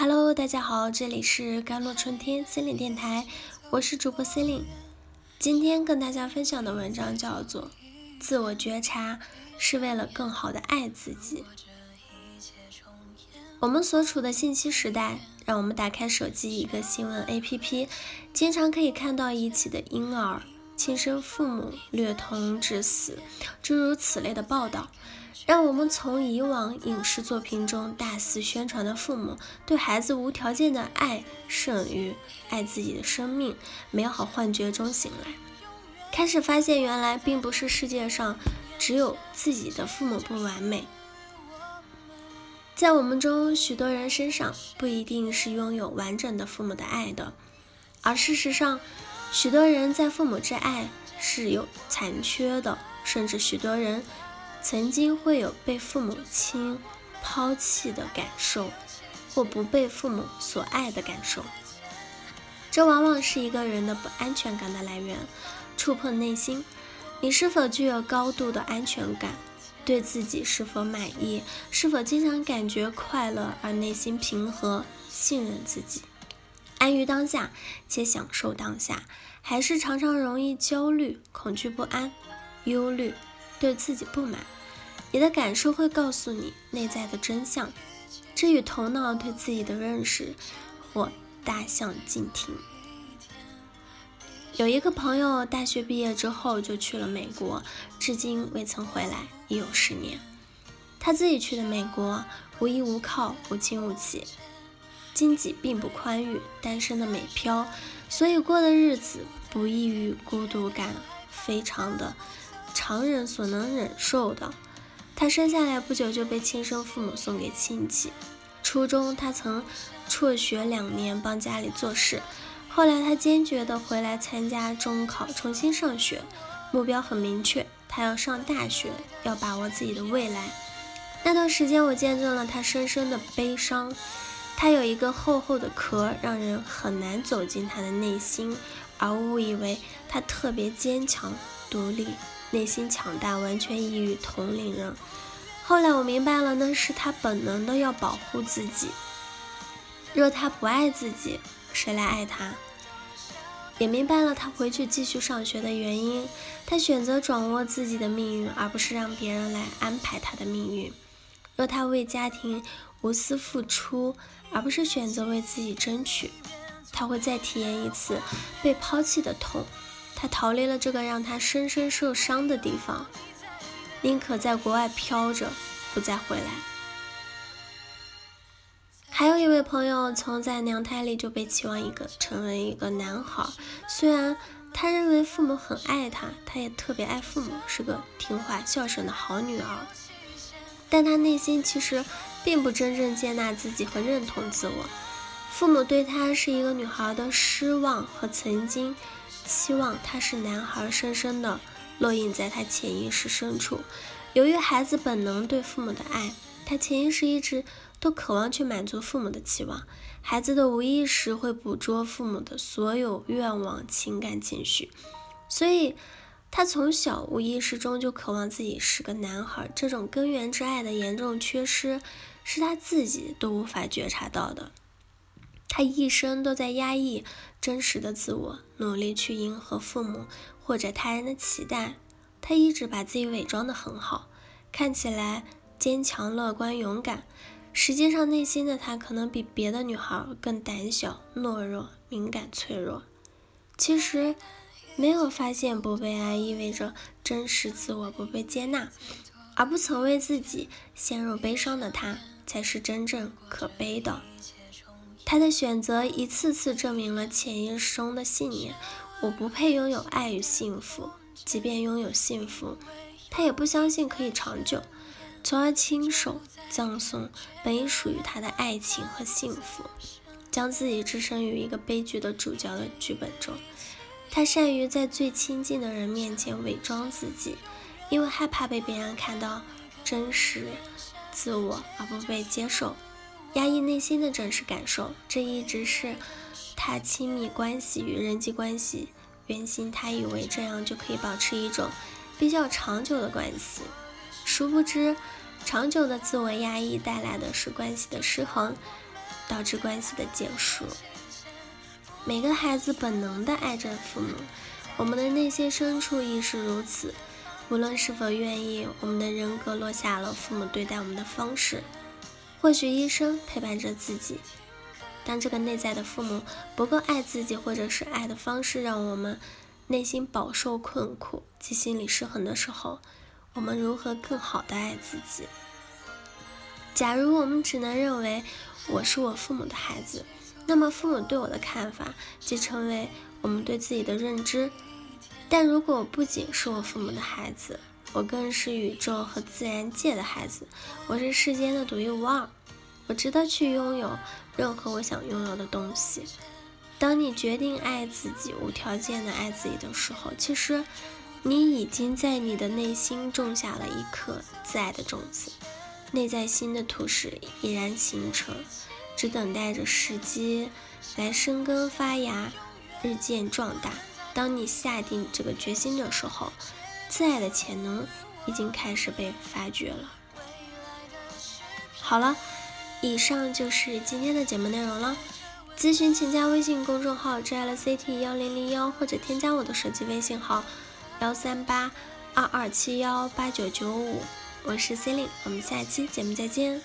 Hello，大家好，这里是甘露春天心理电台，我是主播 c e l i n e 今天跟大家分享的文章叫做《自我觉察是为了更好的爱自己》。我们所处的信息时代，让我们打开手机一个新闻 APP，经常可以看到一起的婴儿。亲生父母虐童致死，诸如此类的报道，让我们从以往影视作品中大肆宣传的父母对孩子无条件的爱胜于爱自己的生命美好幻觉中醒来，开始发现原来并不是世界上只有自己的父母不完美，在我们中许多人身上不一定是拥有完整的父母的爱的，而事实上。许多人在父母之爱是有残缺的，甚至许多人曾经会有被父母亲抛弃的感受，或不被父母所爱的感受。这往往是一个人的不安全感的来源，触碰内心。你是否具有高度的安全感？对自己是否满意？是否经常感觉快乐而内心平和？信任自己？安于当下且享受当下，还是常常容易焦虑、恐惧、不安、忧虑，对自己不满。你的感受会告诉你内在的真相，这与头脑对自己的认识或大相径庭。有一个朋友，大学毕业之后就去了美国，至今未曾回来，已有十年。他自己去的美国，无依无靠，无亲无戚。经济并不宽裕，单身的美漂，所以过的日子不异于孤独感，非常的常人所能忍受的。他生下来不久就被亲生父母送给亲戚。初中他曾辍学两年帮家里做事，后来他坚决的回来参加中考，重新上学，目标很明确，他要上大学，要把握自己的未来。那段时间我见证了他深深的悲伤。他有一个厚厚的壳，让人很难走进他的内心，而误以为他特别坚强、独立、内心强大，完全异于同龄人。后来我明白了，那是他本能的要保护自己。若他不爱自己，谁来爱他？也明白了他回去继续上学的原因。他选择掌握自己的命运，而不是让别人来安排他的命运。若他为家庭无私付出，而不是选择为自己争取，他会再体验一次被抛弃的痛。他逃离了这个让他深深受伤的地方，宁可在国外飘着，不再回来。还有一位朋友，从在娘胎里就被期望一个成为一个男孩，虽然他认为父母很爱他，他也特别爱父母，是个听话孝顺的好女儿。但他内心其实并不真正接纳自己和认同自我，父母对他是一个女孩的失望和曾经期望他是男孩，深深的烙印在他潜意识深处。由于孩子本能对父母的爱，他潜意识一直都渴望去满足父母的期望。孩子的无意识会捕捉父母的所有愿望、情感、情绪，所以。他从小无意识中就渴望自己是个男孩，这种根源之爱的严重缺失，是他自己都无法觉察到的。他一生都在压抑真实的自我，努力去迎合父母或者他人的期待。他一直把自己伪装得很好，看起来坚强、乐观、勇敢，实际上内心的他可能比别的女孩更胆小、懦弱、敏感、脆弱。其实。没有发现不被爱意味着真实自我不被接纳，而不曾为自己陷入悲伤的他，才是真正可悲的。他的选择一次次证明了潜意识中的信念：我不配拥有爱与幸福，即便拥有幸福，他也不相信可以长久，从而亲手葬送本已属于他的爱情和幸福，将自己置身于一个悲剧的主角的剧本中。他善于在最亲近的人面前伪装自己，因为害怕被别人看到真实自我而不被接受，压抑内心的真实感受。这一直是他亲密关系与人际关系原型。他以为这样就可以保持一种比较长久的关系，殊不知，长久的自我压抑带来的是关系的失衡。导致关系的结束。每个孩子本能的爱着父母，我们的内心深处亦是如此。无论是否愿意，我们的人格落下了父母对待我们的方式。或许一生陪伴着自己。当这个内在的父母不够爱自己，或者是爱的方式让我们内心饱受困苦及心理失衡的时候，我们如何更好的爱自己？假如我们只能认为我是我父母的孩子，那么父母对我的看法即成为我们对自己的认知。但如果我不仅是我父母的孩子，我更是宇宙和自然界的孩子，我是世间的独一无二，我值得去拥有任何我想拥有的东西。当你决定爱自己，无条件的爱自己的时候，其实你已经在你的内心种下了一颗自爱的种子，内在心的土石已然形成，只等待着时机来生根发芽，日渐壮大。当你下定这个决心的时候，自爱的潜能已经开始被发掘了。好了，以上就是今天的节目内容了。咨询请加微信公众号 jlct 幺零零幺，或者添加我的手机微信号幺三八二二七幺八九九五。我是 c e l i n e 我们下期节目再见。